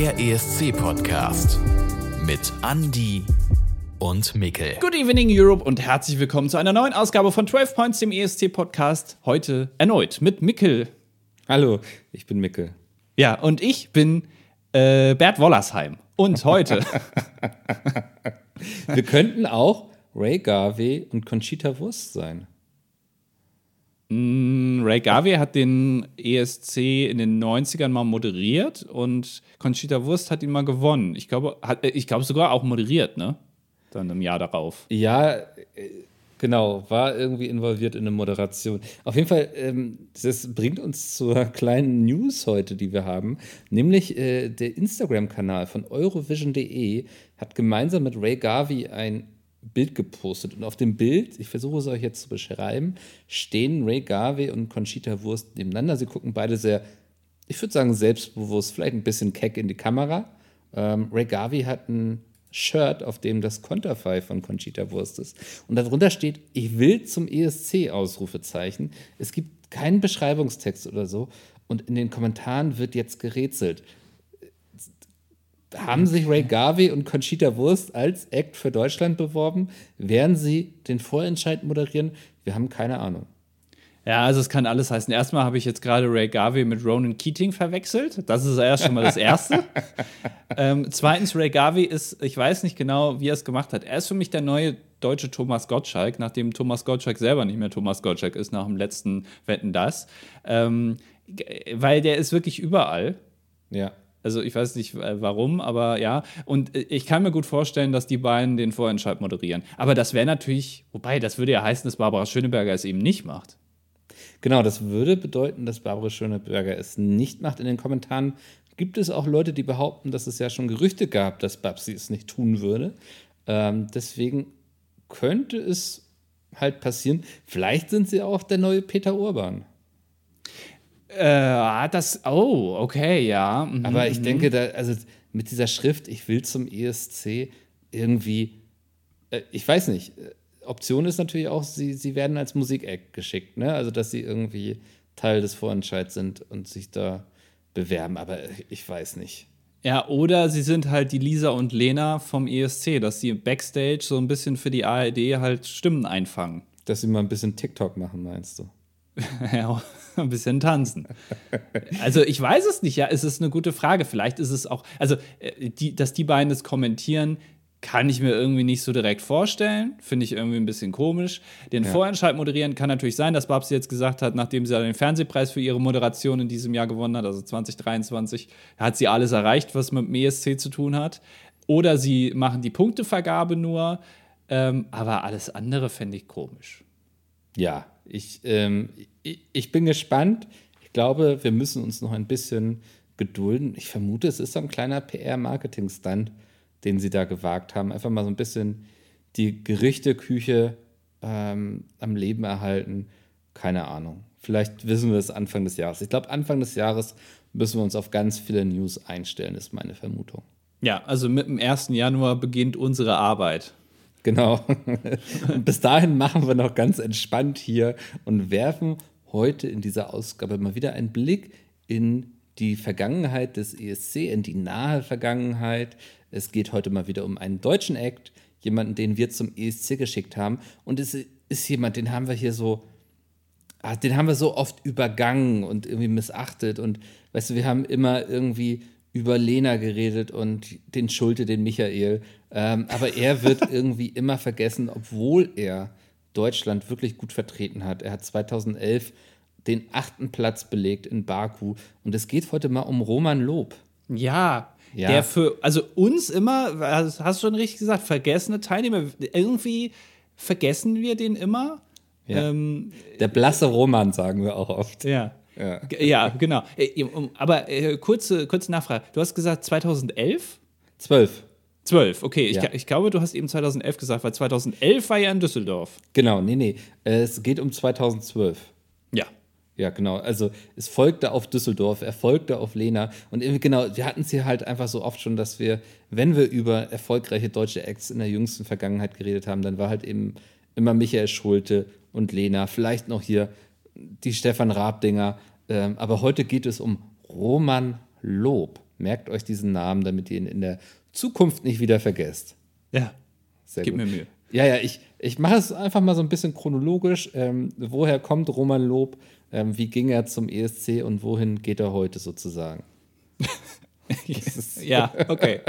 Der ESC-Podcast mit Andy und Mikkel. Good evening Europe und herzlich willkommen zu einer neuen Ausgabe von 12 Points, dem ESC-Podcast. Heute erneut mit Mikkel. Hallo, ich bin Mikkel. Ja, und ich bin äh, Bert Wollersheim. Und heute. Wir könnten auch Ray Garvey und Conchita Wurst sein. Mm, Ray Garvey hat den ESC in den 90ern mal moderiert und Conchita Wurst hat ihn mal gewonnen. Ich glaube, hat, äh, ich glaube sogar auch moderiert, ne? Dann im Jahr darauf. Ja, äh, genau, war irgendwie involviert in eine Moderation. Auf jeden Fall, ähm, das bringt uns zur kleinen News heute, die wir haben. Nämlich äh, der Instagram-Kanal von Eurovision.de hat gemeinsam mit Ray Garvey ein Bild gepostet. Und auf dem Bild, ich versuche es euch jetzt zu beschreiben, stehen Ray Garvey und Conchita Wurst nebeneinander. Sie gucken beide sehr, ich würde sagen, selbstbewusst, vielleicht ein bisschen keck in die Kamera. Ähm, Ray Garvey hat ein Shirt, auf dem das Konterfei von Conchita Wurst ist. Und darunter steht, ich will zum ESC Ausrufezeichen. Es gibt keinen Beschreibungstext oder so. Und in den Kommentaren wird jetzt gerätselt. Haben sich Ray Garvey und Conchita Wurst als Act für Deutschland beworben? Werden sie den Vorentscheid moderieren? Wir haben keine Ahnung. Ja, also es kann alles heißen. Erstmal habe ich jetzt gerade Ray Garvey mit Ronan Keating verwechselt. Das ist erst schon mal das Erste. ähm, zweitens, Ray Garvey ist, ich weiß nicht genau, wie er es gemacht hat. Er ist für mich der neue deutsche Thomas Gottschalk, nachdem Thomas Gottschalk selber nicht mehr Thomas Gottschalk ist nach dem letzten Wetten das. Ähm, weil der ist wirklich überall. Ja. Also ich weiß nicht äh, warum, aber ja. Und äh, ich kann mir gut vorstellen, dass die beiden den Vorentscheid moderieren. Aber das wäre natürlich, wobei, das würde ja heißen, dass Barbara Schöneberger es eben nicht macht. Genau, das würde bedeuten, dass Barbara Schöneberger es nicht macht. In den Kommentaren gibt es auch Leute, die behaupten, dass es ja schon Gerüchte gab, dass Babsi es nicht tun würde. Ähm, deswegen könnte es halt passieren. Vielleicht sind sie auch der neue Peter Urban. Äh, das, oh, okay, ja. Mhm, Aber ich mhm. denke, da, also mit dieser Schrift, ich will zum ESC irgendwie, äh, ich weiß nicht, äh, Option ist natürlich auch, sie, sie werden als Musik-Act geschickt, ne? Also, dass sie irgendwie Teil des Vorentscheids sind und sich da bewerben, aber ich weiß nicht. Ja, oder sie sind halt die Lisa und Lena vom ESC, dass sie Backstage so ein bisschen für die ARD halt Stimmen einfangen. Dass sie mal ein bisschen TikTok machen, meinst du? ja, ein bisschen tanzen. Also ich weiß es nicht, ja, es ist eine gute Frage. Vielleicht ist es auch, also äh, die, dass die beiden das kommentieren, kann ich mir irgendwie nicht so direkt vorstellen. Finde ich irgendwie ein bisschen komisch. Den ja. Vorentscheid moderieren kann natürlich sein, dass Babsi jetzt gesagt hat, nachdem sie den Fernsehpreis für ihre Moderation in diesem Jahr gewonnen hat, also 2023, hat sie alles erreicht, was mit dem ESC zu tun hat. Oder sie machen die Punktevergabe nur. Ähm, aber alles andere fände ich komisch. Ja, ich, ähm, ich, ich bin gespannt. Ich glaube, wir müssen uns noch ein bisschen gedulden. Ich vermute, es ist so ein kleiner PR-Marketing-Stunt, den sie da gewagt haben. Einfach mal so ein bisschen die Gerichteküche ähm, am Leben erhalten. Keine Ahnung. Vielleicht wissen wir es Anfang des Jahres. Ich glaube, Anfang des Jahres müssen wir uns auf ganz viele News einstellen, ist meine Vermutung. Ja, also mit dem 1. Januar beginnt unsere Arbeit. Genau. Bis dahin machen wir noch ganz entspannt hier und werfen heute in dieser Ausgabe mal wieder einen Blick in die Vergangenheit des ESC, in die nahe Vergangenheit. Es geht heute mal wieder um einen deutschen Act, jemanden, den wir zum ESC geschickt haben. Und es ist jemand, den haben wir hier so, ah, den haben wir so oft übergangen und irgendwie missachtet. Und weißt du, wir haben immer irgendwie über Lena geredet und den Schulte, den Michael. Ähm, aber er wird irgendwie immer vergessen, obwohl er Deutschland wirklich gut vertreten hat. Er hat 2011 den achten Platz belegt in Baku. Und es geht heute mal um Roman Lob. Ja, ja. der für, also uns immer, hast du schon richtig gesagt, vergessene Teilnehmer. Irgendwie vergessen wir den immer. Ja. Ähm, der blasse Roman, sagen wir auch oft. Ja. Ja, ja genau. Äh, aber äh, kurze, kurze Nachfrage. Du hast gesagt 2011? 12. 12, okay. Ja. Ich, ich, glaube, du hast eben 2011 gesagt, weil 2011 war ja in Düsseldorf. Genau, nee, nee. Es geht um 2012. Ja. Ja, genau. Also es folgte auf Düsseldorf, er folgte auf Lena. Und genau, wir hatten es hier halt einfach so oft schon, dass wir, wenn wir über erfolgreiche deutsche Acts in der jüngsten Vergangenheit geredet haben, dann war halt eben immer Michael Schulte und Lena, vielleicht noch hier die Stefan Raab-Dinger. Ähm, aber heute geht es um Roman Lob. Merkt euch diesen Namen, damit ihr ihn in der Zukunft nicht wieder vergesst. Ja, Sehr gib gut. mir Mühe. Ja, ja, ich, ich mache es einfach mal so ein bisschen chronologisch. Ähm, woher kommt Roman Lob? Ähm, wie ging er zum ESC und wohin geht er heute sozusagen? Ja, okay.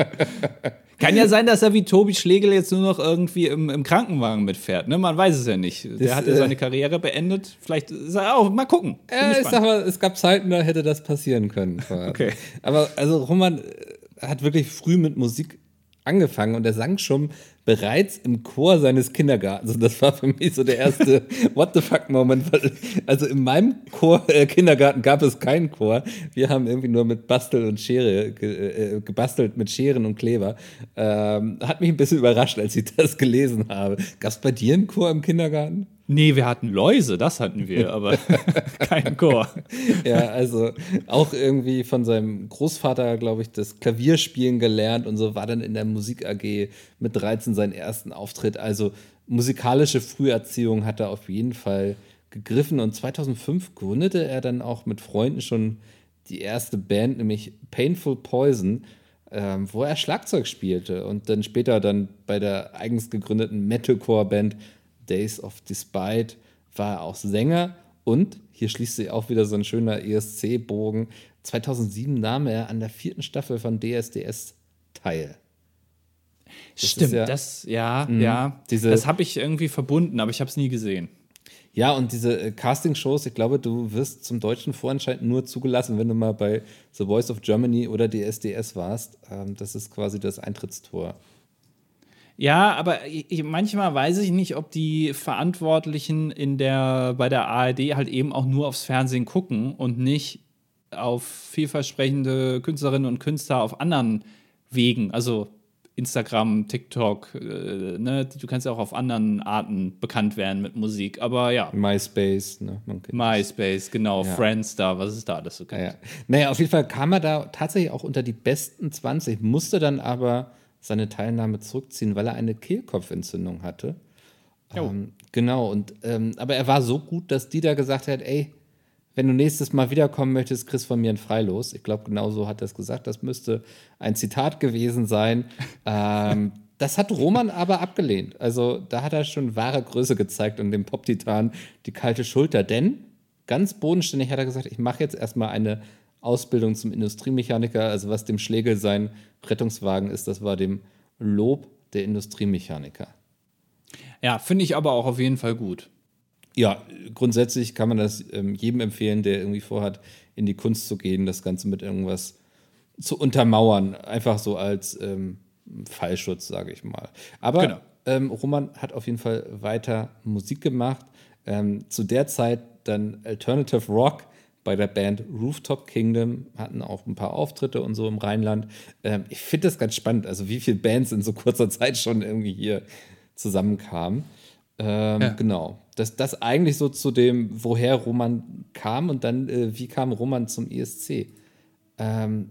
Kann ja sein, dass er wie Tobi Schlegel jetzt nur noch irgendwie im, im Krankenwagen mitfährt. Ne? Man weiß es ja nicht. Der Das, hat ja äh, seine Karriere beendet. Vielleicht ist er auch. Mal gucken. Bin Ja, ich sag mal, es gab Zeiten, da hätte das passieren können. Okay. Aber also Roman äh, hat wirklich früh mit Musik angefangen und er sang schon bereits im Chor seines Kindergartens. Also das war für mich so der erste What the fuck Moment. weil- Also in meinem Chor, äh, Kindergarten gab es keinen Chor. Wir haben irgendwie nur mit Bastel und Schere ge, äh, gebastelt mit Scheren und Kleber. Ähm, hat mich ein bisschen überrascht, als ich das gelesen habe. Gab es bei dir einen Chor im Kindergarten? Nee, wir hatten Läuse, das hatten wir, aber keinen Chor. Ja, also auch irgendwie von seinem Großvater, glaube ich, das Klavierspielen gelernt und so war dann in der Musik AG mit 13 seinen ersten Auftritt. Also musikalische Früherziehung hat er auf jeden Fall gegriffen und 2005 gründete er dann auch mit Freunden schon die erste Band, nämlich Painful Poison, ähm, wo er Schlagzeug spielte und dann später dann bei der eigens gegründeten Metalcore-Band Days of Despite war er auch Sänger und hier schließt sich auch wieder so ein schöner ESC-Bogen. 2007 nahm er an der vierten Staffel von DSDS teil. Stimmt, ja- das, ja, ja. diese- das habe ich irgendwie verbunden, aber ich habe es nie gesehen. Ja, und diese äh, Casting-Shows, ich glaube, du wirst zum deutschen Vorentscheid nur zugelassen, wenn du mal bei The Voice of Germany oder DSDS warst. Ähm, das ist quasi das Eintrittstor. Ja, aber ich, manchmal weiß ich nicht, ob die Verantwortlichen in der, bei der ARD halt eben auch nur aufs Fernsehen gucken und nicht auf vielversprechende Künstlerinnen und Künstler auf anderen Wegen, also Instagram, TikTok, äh, ne? du kannst ja auch auf anderen Arten bekannt werden mit Musik, aber ja, MySpace, ne? MySpace, genau, Ja. Friendster, was ist da alles so. Ja, ja. Naja, auf jeden Fall kam er da tatsächlich auch unter die besten 20, musste dann aber seine Teilnahme zurückziehen, weil er eine Kehlkopfentzündung hatte. Jo. Ähm, genau, und ähm, aber er war so gut, dass die da gesagt hat, ey, wenn du nächstes Mal wiederkommen möchtest, kriegst von mir ein Freilos. Ich glaube, genau so hat er es gesagt. Das müsste ein Zitat gewesen sein. ähm, das hat Roman aber abgelehnt. Also da hat er schon wahre Größe gezeigt und dem Pop-Titan die kalte Schulter. Denn ganz bodenständig hat er gesagt, ich mache jetzt erstmal eine Ausbildung zum Industriemechaniker. Also was dem Schlegel sein Rettungswagen ist, das war dem Lob der Industriemechaniker. Ja, finde ich aber auch auf jeden Fall gut. Ja, grundsätzlich kann man das ähm, jedem empfehlen, der irgendwie vorhat, in die Kunst zu gehen, das Ganze mit irgendwas zu untermauern. Einfach so als ähm, Fallschutz, sage ich mal. Aber Genau. ähm, Roman hat auf jeden Fall weiter Musik gemacht. Ähm, zu der Zeit dann Alternative Rock bei der Band Rooftop Kingdom, hatten auch ein paar Auftritte und so im Rheinland. Ähm, ich finde das ganz spannend, also wie viele Bands in so kurzer Zeit schon irgendwie hier zusammenkamen. Ähm, Ja. Genau. Das, das eigentlich so zu dem, woher Roman kam und dann, äh, wie kam Roman zum ESC. Ähm,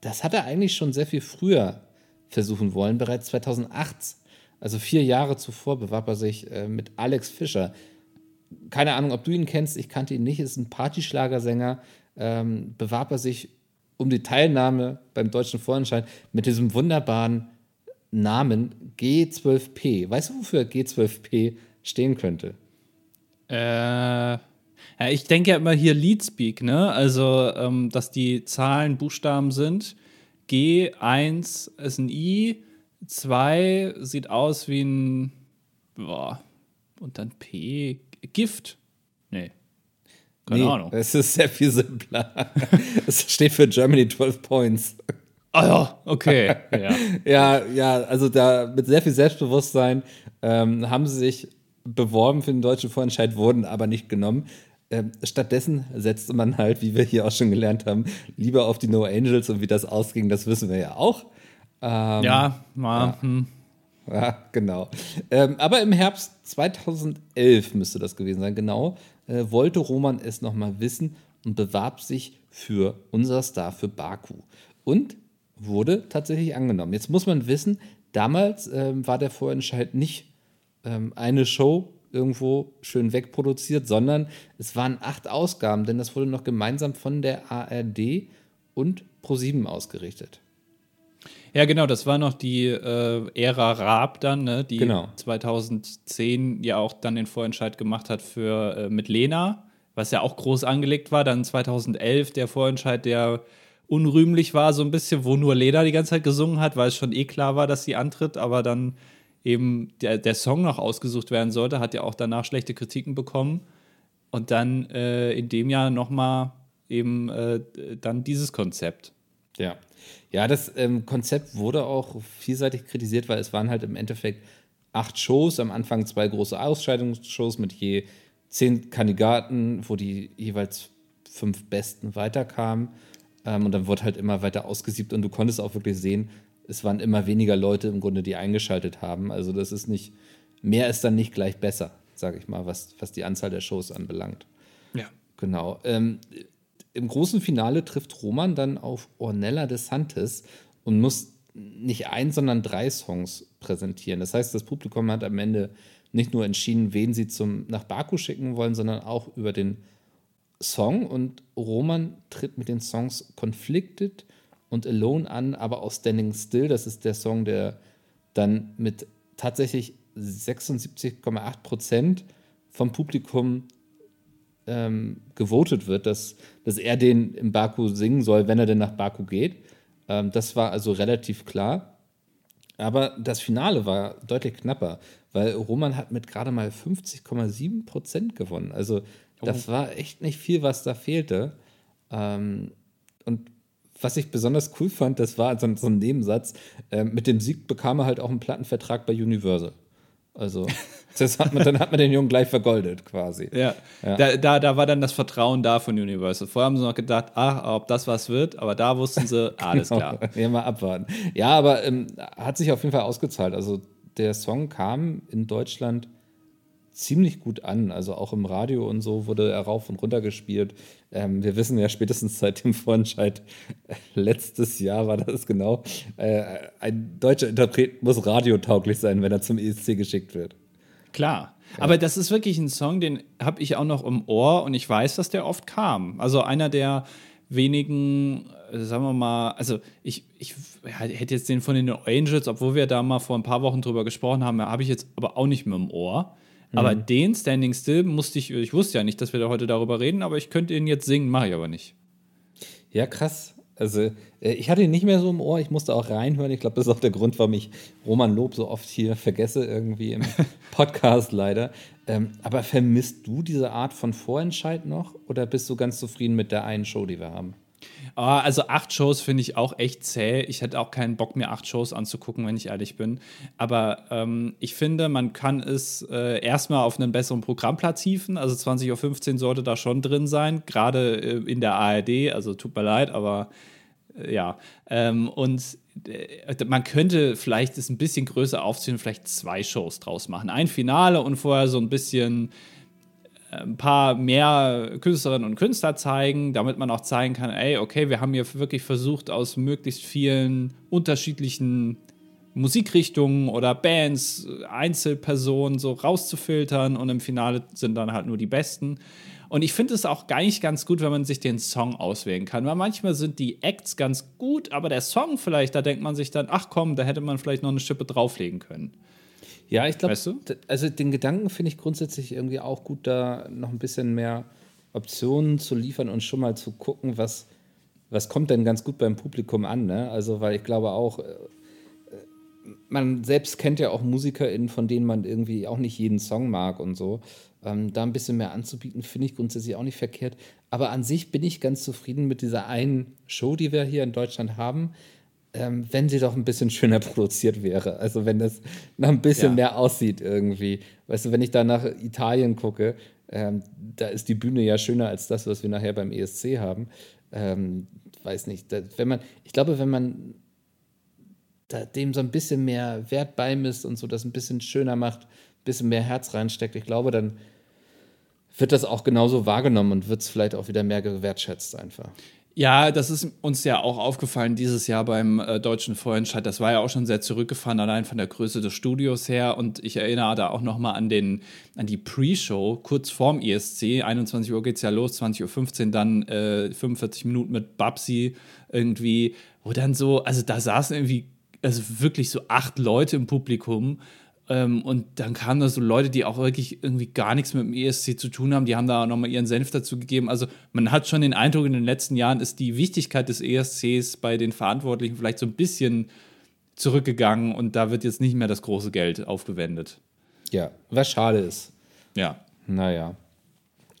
das hat er eigentlich schon sehr viel früher versuchen wollen, bereits 2008. Also vier Jahre zuvor bewarb er sich äh, mit Alex Fischer. Keine Ahnung, ob du ihn kennst, ich kannte ihn nicht, ist ein Partyschlagersänger. Ähm, bewarb er sich um die Teilnahme beim deutschen Vorentscheid mit diesem wunderbaren Namen G12P. Weißt du, wofür G12P stehen könnte? Äh, ja, ich denke ja immer hier Leadspeak, ne? Also, ähm, dass die Zahlen Buchstaben sind. G1 ist ein I, 2 sieht aus wie ein. Boah, und dann P. Gift. Nee. Keine Ahnung. Es ist sehr viel simpler. es steht für Germany 12 Points. Ah ja, okay. ja. Ja, ja, also da mit sehr viel Selbstbewusstsein ähm, haben sie sich beworben für den deutschen Vorentscheid, wurden aber nicht genommen. Ähm, stattdessen setzte man halt, wie wir hier auch schon gelernt haben, lieber auf die No Angels und wie das ausging, das wissen wir ja auch. Ähm, Ja, mal, Hm. Ja, genau. Ähm, aber im Herbst 2011 müsste das gewesen sein, genau, äh, wollte Roman es nochmal wissen und bewarb sich für unser Star für Baku. Und wurde tatsächlich angenommen. Jetzt muss man wissen, damals ähm, war der Vorentscheid nicht ähm, eine Show irgendwo schön wegproduziert, sondern es waren acht Ausgaben, denn das wurde noch gemeinsam von der ARD und Pro7 ausgerichtet. Ja, genau, das war noch die äh, Ära Raab dann, ne, die Genau. 2010 ja auch dann den Vorentscheid gemacht hat für äh, mit Lena, was ja auch groß angelegt war. Dann 2011 der Vorentscheid, der unrühmlich war, so ein bisschen, wo nur Lena die ganze Zeit gesungen hat, weil es schon eh klar war, dass sie antritt, aber dann eben der, der Song noch ausgesucht werden sollte, hat ja auch danach schlechte Kritiken bekommen. Und dann äh, in dem Jahr nochmal eben äh, dann dieses Konzept. Ja. Ja, das ähm, Konzept wurde auch vielseitig kritisiert, weil es waren halt im Endeffekt acht Shows, am Anfang zwei große Ausscheidungsshows mit je zehn Kandidaten, wo die jeweils fünf Besten weiterkamen. Ähm, und dann wurde halt immer weiter ausgesiebt und du konntest auch wirklich sehen, es waren immer weniger Leute im Grunde, die eingeschaltet haben. Also das ist nicht, mehr ist dann nicht gleich besser, sage ich mal, was, was die Anzahl der Shows anbelangt. Ja. Genau. Ähm, Im großen Finale trifft Roman dann auf Ornella de Santis und muss nicht ein, sondern drei Songs präsentieren. Das heißt, das Publikum hat am Ende nicht nur entschieden, wen sie zum, nach Baku schicken wollen, sondern auch über den Song. Und Roman tritt mit den Songs Conflicted und Alone an, aber auch Standing Still. Das ist der Song, der dann mit tatsächlich 76,8 Prozent vom Publikum ähm, gewotet wird, dass, dass er den im Baku singen soll, wenn er denn nach Baku geht. Ähm, das war also relativ klar. Aber das Finale war deutlich knapper, weil Roman hat mit gerade mal 50,7 Prozent gewonnen. Also das war echt nicht viel, was da fehlte. Ähm, und was ich besonders cool fand, das war so, so ein Nebensatz, ähm, mit dem Sieg bekam er halt auch einen Plattenvertrag bei Universal. Also das hat man, dann hat man den Jungen gleich vergoldet quasi. Ja, Ja. Da, da, da war dann das Vertrauen da von Universal. Vorher haben sie noch gedacht, ach, ob das was wird, aber da wussten sie, alles klar. Ja, mal abwarten. Ja, aber ähm, hat sich auf jeden Fall ausgezahlt. Also der Song kam in Deutschland ziemlich gut an. Also auch im Radio und so wurde er rauf und runter gespielt. Ähm, wir wissen ja spätestens seit dem Vorentscheid äh, letztes Jahr war das genau. Äh, ein deutscher Interpret muss radiotauglich sein, wenn er zum ESC geschickt wird. Klar. Aber das ist wirklich ein Song, den habe ich auch noch im Ohr und ich weiß, dass der oft kam. Also einer der wenigen, äh, sagen wir mal, also ich, ich ja, hätte jetzt den von den Angels, obwohl wir da mal vor ein paar Wochen drüber gesprochen haben, habe ich jetzt aber auch nicht mehr im Ohr. Aber den Standing Still musste ich, ich wusste ja nicht, dass wir da heute darüber reden, aber ich könnte ihn jetzt singen, mache ich aber nicht. Ja, krass. Also, äh, ich hatte ihn nicht mehr so im Ohr, ich musste auch reinhören. Ich glaube, das ist auch der Grund, warum ich Roman Lob so oft hier vergesse, irgendwie im Podcast leider. Ähm, aber vermisst du diese Art von Vorentscheid noch oder bist du ganz zufrieden mit der einen Show, die wir haben? Ah, also acht Shows finde ich auch echt zäh. Ich hätte auch keinen Bock, mir acht Shows anzugucken, wenn ich ehrlich bin. Aber ähm, ich finde, man kann es äh, erstmal auf einen besseren Programmplatz hieven. Also 20.15 Uhr sollte da schon drin sein, gerade äh, in der ARD. Also tut mir leid, aber äh, ja. Ähm, und äh, man könnte vielleicht es ein bisschen größer aufziehen, vielleicht zwei Shows draus machen. Ein Finale und vorher so ein bisschen ein paar mehr Künstlerinnen und Künstler zeigen, damit man auch zeigen kann, ey, okay, wir haben hier wirklich versucht, aus möglichst vielen unterschiedlichen Musikrichtungen oder Bands, Einzelpersonen so rauszufiltern und im Finale sind dann halt nur die besten. Und ich finde es auch gar nicht ganz gut, wenn man sich den Song auswählen kann, weil manchmal sind die Acts ganz gut, aber der Song vielleicht, da denkt man sich dann, ach komm, da hätte man vielleicht noch eine Schippe drauflegen können. Ja, ich glaube, Weißt du? also den Gedanken finde ich grundsätzlich irgendwie auch gut, da noch ein bisschen mehr Optionen zu liefern und schon mal zu gucken, was, was kommt denn ganz gut beim Publikum an. Ne? Also, weil ich glaube auch, äh, man selbst kennt ja auch MusikerInnen, von denen man irgendwie auch nicht jeden Song mag und so. Ähm, da ein bisschen mehr anzubieten, finde ich grundsätzlich auch nicht verkehrt. Aber an sich bin ich ganz zufrieden mit dieser einen Show, die wir hier in Deutschland haben. Ähm, wenn sie doch ein bisschen schöner produziert wäre. Also wenn das noch ein bisschen Ja. mehr aussieht irgendwie. Weißt du, wenn ich da nach Italien gucke, ähm, da ist die Bühne ja schöner als das, was wir nachher beim ESC haben. Ähm, weiß nicht. Da, wenn man, ich glaube, wenn man da dem so ein bisschen mehr Wert beimisst und so das ein bisschen schöner macht, ein bisschen mehr Herz reinsteckt, ich glaube, dann wird das auch genauso wahrgenommen und wird es vielleicht auch wieder mehr gewertschätzt einfach. Ja, das ist uns ja auch aufgefallen dieses Jahr beim äh, deutschen Vorentscheid. Das war ja auch schon sehr zurückgefahren, allein von der Größe des Studios her. Und ich erinnere da auch noch mal an, an die Pre-Show, kurz vorm ESC. 21 Uhr geht es ja los, 20.15 Uhr dann äh, 45 Minuten mit Babsi irgendwie. Wo dann so, also da saßen irgendwie also wirklich so acht Leute im Publikum und dann kamen da so Leute, die auch wirklich irgendwie gar nichts mit dem ESC zu tun haben, die haben da nochmal ihren Senf dazu gegeben. Also man hat schon den Eindruck, in den letzten Jahren ist die Wichtigkeit des ESCs bei den Verantwortlichen vielleicht so ein bisschen zurückgegangen und da wird jetzt nicht mehr das große Geld aufgewendet. Ja, was schade ist. Ja. Naja.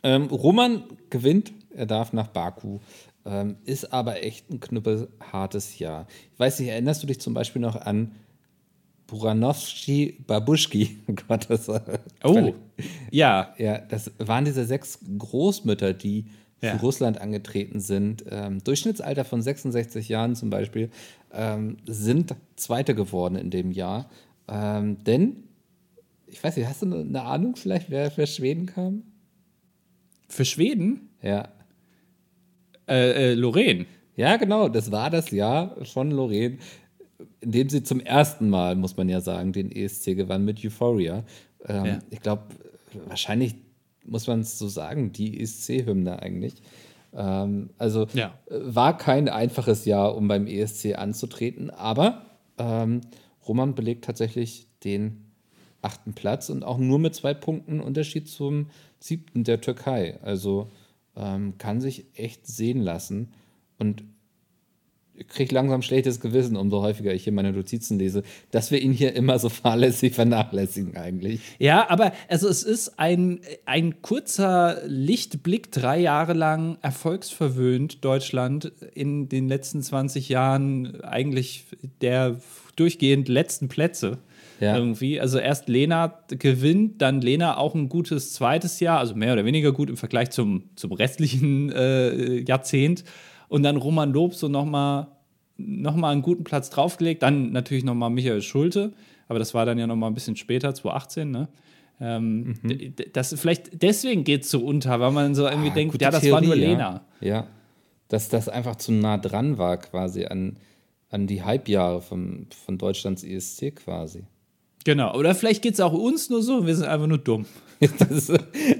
Ähm, Roman gewinnt, er darf nach Baku. Ähm, ist aber echt ein knüppelhartes Jahr. Ich weiß nicht, erinnerst du dich zum Beispiel noch an Buranowski Babuschki. Gott, das Oh, ja. Ja, das waren diese sechs Großmütter, die Ja. für Russland angetreten sind. Ähm, Durchschnittsalter von 66 Jahren zum Beispiel, ähm, sind Zweite geworden in dem Jahr. Ähm, denn, ich weiß nicht, hast du eine- eine Ahnung vielleicht, wer für Schweden kam? Für Schweden, Ja. äh, äh, Lorraine. Ja, genau, das war das Jahr von Lorraine, in dem sie zum ersten Mal, muss man ja sagen, den ESC gewann mit Euphoria. Ähm, Ja. Ich glaube, wahrscheinlich muss man es so sagen, die ESC-Hymne eigentlich. Ähm, also Ja. äh, war kein einfaches Jahr, um beim ESC anzutreten, aber ähm, Roman belegt tatsächlich den achten Platz und auch nur mit zwei Punkten Unterschied zum siebten der Türkei. Also ähm, kann sich echt sehen lassen. Und kriege langsam schlechtes Gewissen, umso häufiger ich hier meine Notizen lese, dass wir ihn hier immer so fahrlässig vernachlässigen eigentlich. Ja, aber also es ist ein, ein kurzer Lichtblick, drei Jahre lang erfolgsverwöhnt Deutschland in den letzten 20 Jahren eigentlich der durchgehend letzten Plätze. Ja. Irgendwie. Also erst Lena gewinnt, dann Lena auch ein gutes zweites Jahr, also mehr oder weniger gut im Vergleich zum, zum restlichen äh, Jahrzehnt. Und dann Roman Lob so nochmal noch mal einen guten Platz draufgelegt. Dann natürlich nochmal Michael Schulte, aber das war dann ja nochmal ein bisschen später, 2018, ne? Ähm, d- das, vielleicht deswegen geht es so unter, weil man so irgendwie Ah, denkt, ja, das war nur Theorie, Lena. Ja. ja, dass das einfach zu nah dran war quasi an, an die Halbjahre von, von Deutschlands ESC quasi. Genau. Oder vielleicht geht es auch uns nur so, wir sind einfach nur dumm. Das,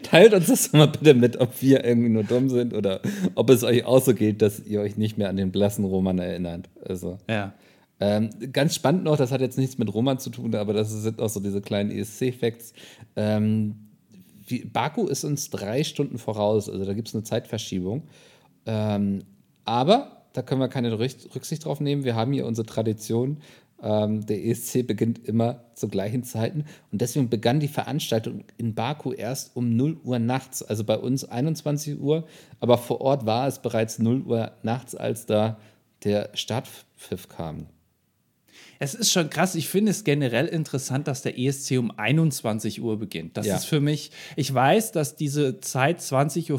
teilt uns das mal bitte mit, ob wir irgendwie nur dumm sind oder ob es euch auch so geht, dass ihr euch nicht mehr an den blassen Roman erinnert. Also. Ja. Ähm, ganz spannend noch, das hat jetzt nichts mit Roman zu tun, aber das sind auch so diese kleinen ESC-Facts. Ähm, Baku ist uns drei Stunden voraus, also da gibt es eine Zeitverschiebung. Ähm, aber da können wir keine Rück- Rücksicht drauf nehmen. Wir haben hier unsere Tradition. Ähm, der ESC beginnt immer zu gleichen Zeiten und deswegen begann die Veranstaltung in Baku erst um 0 Uhr nachts, also bei uns 21 Uhr, aber vor Ort war es bereits 0 Uhr nachts, als da der Startpfiff kam. Es ist schon krass. Ich finde es generell interessant, dass der ESC um 21 Uhr beginnt. Das Ja. ist für mich, ich weiß, dass diese Zeit 20.15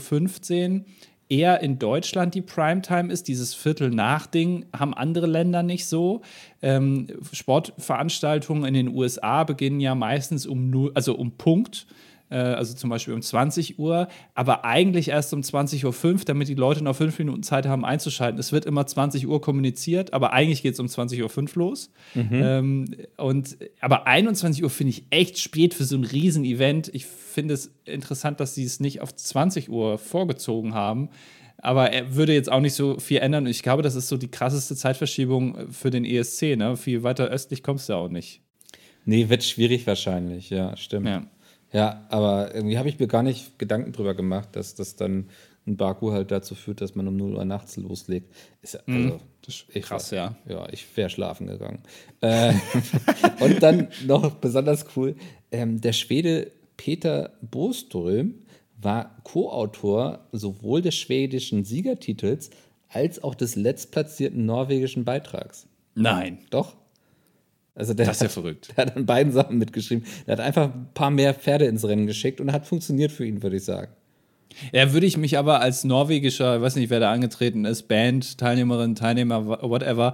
Uhr eher in Deutschland die Primetime ist. Dieses Viertel nach Ding haben andere Länder nicht so. Ähm, Sportveranstaltungen in den USA beginnen ja meistens um also um Punkt. Äh, Also zum Beispiel um 20 Uhr, aber eigentlich erst um 20.05 Uhr, damit die Leute noch fünf Minuten Zeit haben einzuschalten. Es wird immer 20 Uhr kommuniziert, aber eigentlich geht es um 20.05 Uhr los. Ähm, und, aber 21 Uhr finde ich echt spät für so ein Riesen-Event. Ich finde es interessant, dass sie es nicht auf 20 Uhr vorgezogen haben. Aber er würde jetzt auch nicht so viel ändern. Und ich glaube, das ist so die krasseste Zeitverschiebung für den ESC. Ne? Viel weiter östlich kommst du auch nicht. Nee, wird schwierig wahrscheinlich, ja, stimmt. Ja. Ja, aber irgendwie habe ich mir gar nicht Gedanken drüber gemacht, dass das dann in Baku halt dazu führt, dass man um 0 Uhr nachts loslegt. Ist ja, also, ist ich krass, ja. Ja, ich wäre schlafen gegangen. Äh, und dann noch besonders cool, ähm, der Schwede Peter Boström war Co-Autor sowohl des schwedischen Siegertitels als auch des letztplatzierten norwegischen Beitrags. Nein. Doch. Also der Das ist ja hat, verrückt. Der hat an beiden Sachen mitgeschrieben. Der hat einfach ein paar mehr Pferde ins Rennen geschickt und hat funktioniert für ihn, würde ich sagen. Ja, würde ich mich aber als norwegischer, ich weiß nicht, wer da angetreten ist, Band, Teilnehmerin, Teilnehmer, whatever,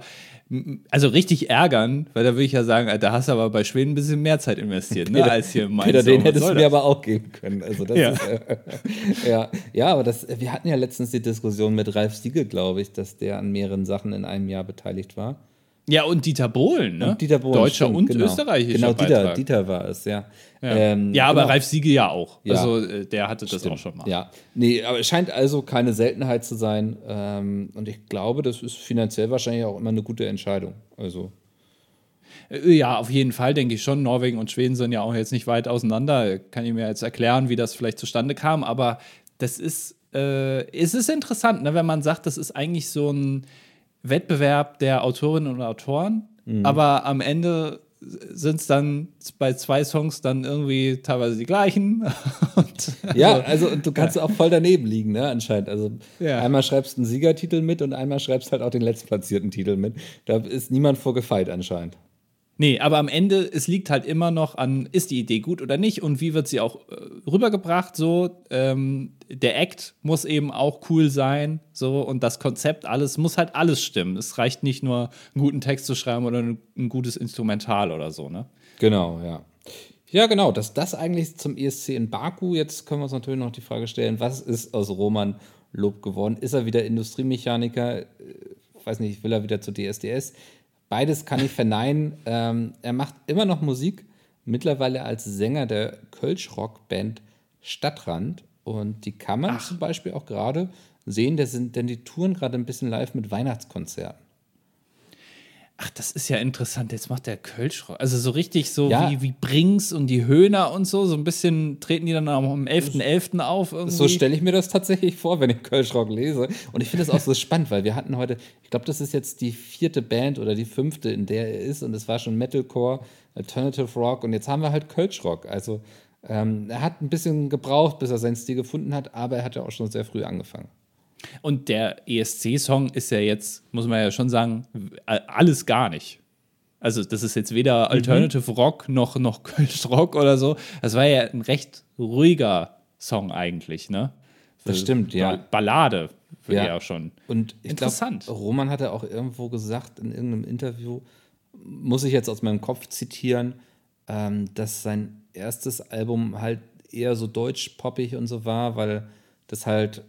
also richtig ärgern, weil da würde ich ja sagen, da hast du aber bei Schweden ein bisschen mehr Zeit investiert, ne, Peter, als hier mein Peter, Song. den Was hättest du mir aber auch geben können. Also das Ja. Ist, äh, ja. ja, aber das, wir hatten ja letztens die Diskussion mit Ralf Siegel, glaube ich, dass der an mehreren Sachen in einem Jahr beteiligt war. Ja, und Dieter Bohlen, ne? Und Dieter Bohlen, Deutscher stimmt, und genau. österreichischer Genau, Dieter, Beitrag. Dieter war es, ja. Ja, Ähm, ja aber genau. Ralf Siegel ja auch. Ja. Also äh, der hatte das auch schon mal. Ja, nee, aber es scheint also keine Seltenheit zu sein. Ähm, und ich glaube, das ist finanziell wahrscheinlich auch immer eine gute Entscheidung. Also, Äh, Ja, auf jeden Fall denke ich schon. Norwegen und Schweden sind ja auch jetzt nicht weit auseinander. Kann ich mir jetzt erklären, wie das vielleicht zustande kam. Aber das ist, äh, es ist interessant, ne, wenn man sagt, das ist eigentlich so ein Wettbewerb der Autorinnen und Autoren. Mhm. Aber am Ende sind es dann bei zwei Songs dann irgendwie teilweise die gleichen. und, ja, also und du kannst auch voll daneben liegen, ne, anscheinend. Also Ja. einmal schreibst du einen Siegertitel mit und einmal schreibst halt auch den letztplatzierten Titel mit. Da ist niemand vor gefeit anscheinend. Nee, aber am Ende, es liegt halt immer noch an, ist die Idee gut oder nicht und wie wird sie auch äh, rübergebracht, so. Ähm, der Act muss eben auch cool sein, so. Und das Konzept, alles, muss halt alles stimmen. Es reicht nicht nur, einen guten Text zu schreiben oder ein, ein gutes Instrumental oder so, ne? Genau, ja. Ja, genau, dass das eigentlich zum ESC in Baku, jetzt können wir uns natürlich noch die Frage stellen, was ist aus Roman Lob geworden? Ist er wieder Industriemechaniker? Äh, weiß nicht, will er wieder zu DSDS? Beides kann ich verneinen. Ähm, er macht immer noch Musik, mittlerweile als Sänger der Kölsch-Rock-Band Stadtrand. Und die kann man zum Beispiel auch gerade sehen, sind, denn die touren gerade ein bisschen live mit Weihnachtskonzerten. Ach, das ist ja interessant. Jetzt macht der Kölsch, also so richtig so Ja. wie, wie Brings und die Höhner und so. So ein bisschen treten die dann am 11.11. auf. Irgendwie. So stelle ich mir das tatsächlich vor, wenn ich Kölschrock lese. Und ich finde das auch so spannend, weil wir hatten heute, ich glaube, das ist jetzt die vierte Band oder die fünfte, in der er ist. Und es war schon Metalcore, Alternative Rock. Und jetzt haben wir halt Kölschrock. Also ähm, er hat ein bisschen gebraucht, bis er seinen Stil gefunden hat, aber er hat ja auch schon sehr früh angefangen. Und der ESC-Song ist ja jetzt, muss man ja schon sagen, alles gar nicht. Also, das ist jetzt Mhm. weder Alternative Rock noch, noch Kölsch Rock oder so. Das war ja ein recht ruhiger Song eigentlich, ne? Das stimmt, ja. Ba- Ballade, Ja. ja auch schon. Und Interessant. glaube, Roman hatte auch irgendwo gesagt in irgendeinem Interview, muss ich jetzt aus meinem Kopf zitieren, ähm, dass sein erstes Album halt eher so deutsch-poppig und so war, weil das halt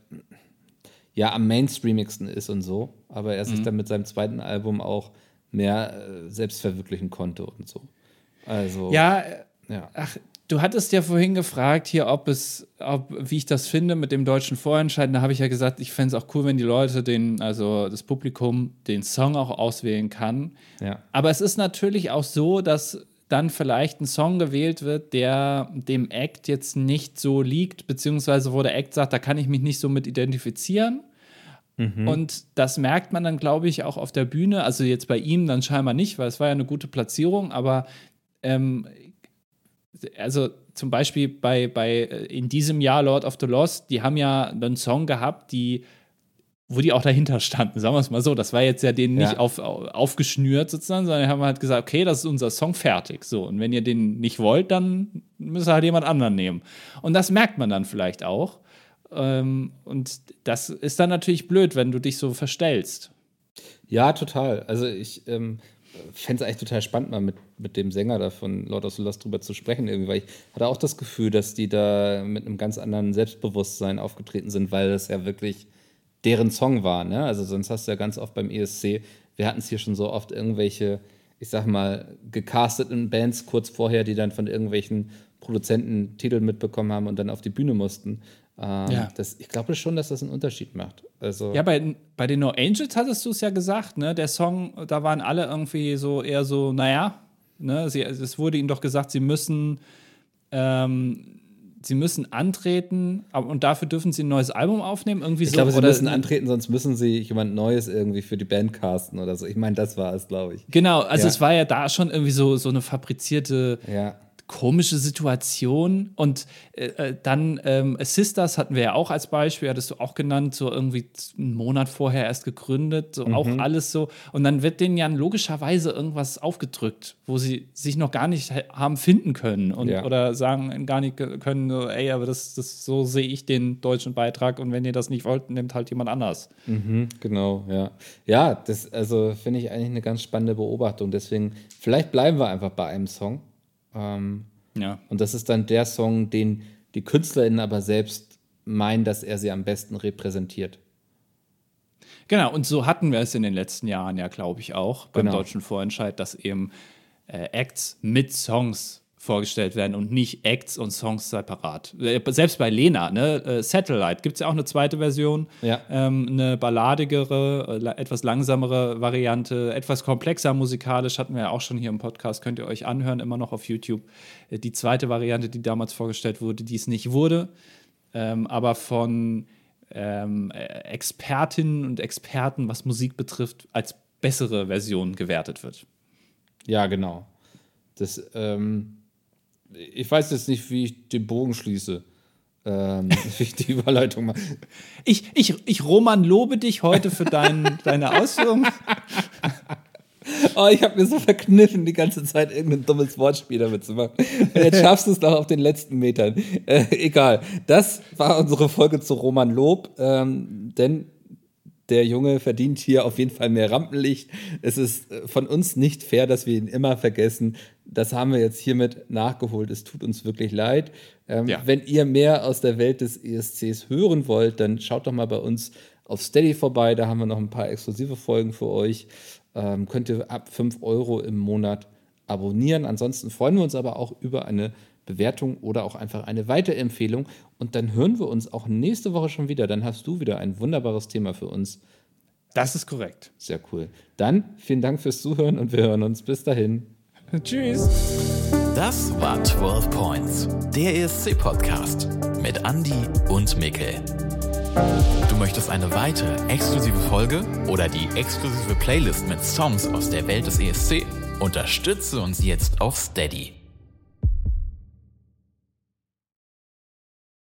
ja am mainstreamigsten ist und so, aber er sich dann mit seinem zweiten Album auch mehr äh, selbst verwirklichen konnte und so. Also Ja, ja. ach, du hattest ja vorhin gefragt hier, ob es, ob, wie ich das finde mit dem deutschen Vorentscheiden. Da habe ich ja gesagt, ich fände es auch cool, wenn die Leute den, also das Publikum, den Song auch auswählen kann. ja. Aber es ist natürlich auch so, dass dann vielleicht ein Song gewählt wird, der dem Act jetzt nicht so liegt, beziehungsweise wo der Act sagt, da kann ich mich nicht so mit identifizieren. Und das merkt man dann, glaube ich, auch auf der Bühne. Also jetzt bei ihm dann scheinbar nicht, weil es war ja eine gute Platzierung, aber ähm, also zum Beispiel bei, bei äh, in diesem Jahr Lord of the Lost, die haben ja einen Song gehabt, die wo die auch dahinter standen, sagen wir es mal so. Das war jetzt ja denen nicht Ja. auf, au- aufgeschnürt sozusagen, sondern haben halt gesagt, okay, das ist unser Song fertig. So, und wenn ihr den nicht wollt, dann müsst ihr halt jemand anderen nehmen. Und das merkt man dann vielleicht auch. Ähm, und das ist dann natürlich blöd, wenn du dich so verstellst. Ja, total. Also ich ähm, fände es eigentlich total spannend, mal mit, mit dem Sänger da von Lord of the Lost drüber zu sprechen, irgendwie, weil ich hatte auch das Gefühl, dass die da mit einem ganz anderen Selbstbewusstsein aufgetreten sind, weil das ja wirklich deren Song war. Ne? Also sonst hast du ja ganz oft beim ESC, wir hatten es hier schon so oft irgendwelche, ich sag mal, gecasteten Bands kurz vorher, die dann von irgendwelchen Produzenten Titel mitbekommen haben und dann auf die Bühne mussten. Ähm, Ja. das, ich glaube schon, dass das einen Unterschied macht. Also, Ja, bei, bei den No Angels hattest du es ja gesagt, ne? Der Song, da waren alle irgendwie so eher so, naja, ne? Sie, es wurde ihnen doch gesagt, sie müssen, ähm, sie müssen antreten und dafür dürfen sie ein neues Album aufnehmen. Irgendwie Ich so. glaube, sie müssen antreten, sonst müssen sie jemand Neues irgendwie für die Band casten oder so. Ich meine, das war es, glaube ich. Genau, also Ja. es war ja da schon irgendwie so, so eine fabrizierte Ja. Komische Situation. Und äh, äh, dann ähm, Sisters hatten wir ja auch als Beispiel, hattest du auch genannt, so irgendwie einen Monat vorher erst gegründet, so mhm. auch alles so. Und dann wird denen ja logischerweise irgendwas aufgedrückt, wo sie sich noch gar nicht haben finden können und ja. oder sagen gar nicht können, ey, aber das, das so sehe ich den deutschen Beitrag und wenn ihr das nicht wollt, nimmt halt jemand anders. Mhm, genau, ja. Ja, das also finde ich eigentlich eine ganz spannende Beobachtung. Deswegen, vielleicht bleiben wir einfach bei einem Song. Ähm, ja. Und das ist dann der Song, den die KünstlerInnen aber selbst meinen, dass er sie am besten repräsentiert. Genau, und so hatten wir es in den letzten Jahren ja, glaube ich, auch beim genau. deutschen Vorentscheid, dass eben äh, Acts mit Songs vorgestellt werden und nicht Acts und Songs separat. Äh, selbst bei Lena, ne, äh, Satellite, gibt es ja auch eine zweite Version, ja. ähm, eine balladigere, äh, etwas langsamere Variante, etwas komplexer musikalisch, hatten wir ja auch schon hier im Podcast, könnt ihr euch anhören, immer noch auf YouTube. Die zweite Variante, die damals vorgestellt wurde, die es nicht wurde, ähm, aber von ähm, Expertinnen und Experten, was Musik betrifft, als bessere Version gewertet wird. Ja, genau. Das, ähm, ich weiß jetzt nicht, wie ich den Bogen schließe. Ähm, wie ich die Überleitung mache. Ich, ich, ich, Roman, lobe dich heute für dein, deine Ausführungen. Oh, ich habe mir so verkniffen, die ganze Zeit irgendein dummes Wortspiel damit zu machen. jetzt schaffst du es noch auf den letzten Metern. Äh, egal. Das war unsere Folge zu Roman Lob. Ähm, denn der Junge verdient hier auf jeden Fall mehr Rampenlicht. Es ist äh, von uns nicht fair, dass wir ihn immer vergessen. Das haben wir jetzt hiermit nachgeholt. Es tut uns wirklich leid. Ähm, ja. Wenn ihr mehr aus der Welt des ESCs hören wollt, dann schaut doch mal bei uns auf Steady vorbei. Da haben wir noch ein paar exklusive Folgen für euch. Ähm, könnt ihr ab 5 Euro im Monat abonnieren. Ansonsten freuen wir uns aber auch über eine Bewertung oder auch einfach eine Weiterempfehlung. Und dann hören wir uns auch nächste Woche schon wieder. Dann hast du wieder ein wunderbares Thema für uns. Das ist korrekt. Sehr cool. Dann vielen Dank fürs Zuhören und wir hören uns. Bis dahin. Tschüss. Das war 12 Points, der ESC-Podcast mit Andy und Mikkel. Du möchtest eine weitere exklusive Folge oder die exklusive Playlist mit Songs aus der Welt des ESC? Unterstütze uns jetzt auf Steady.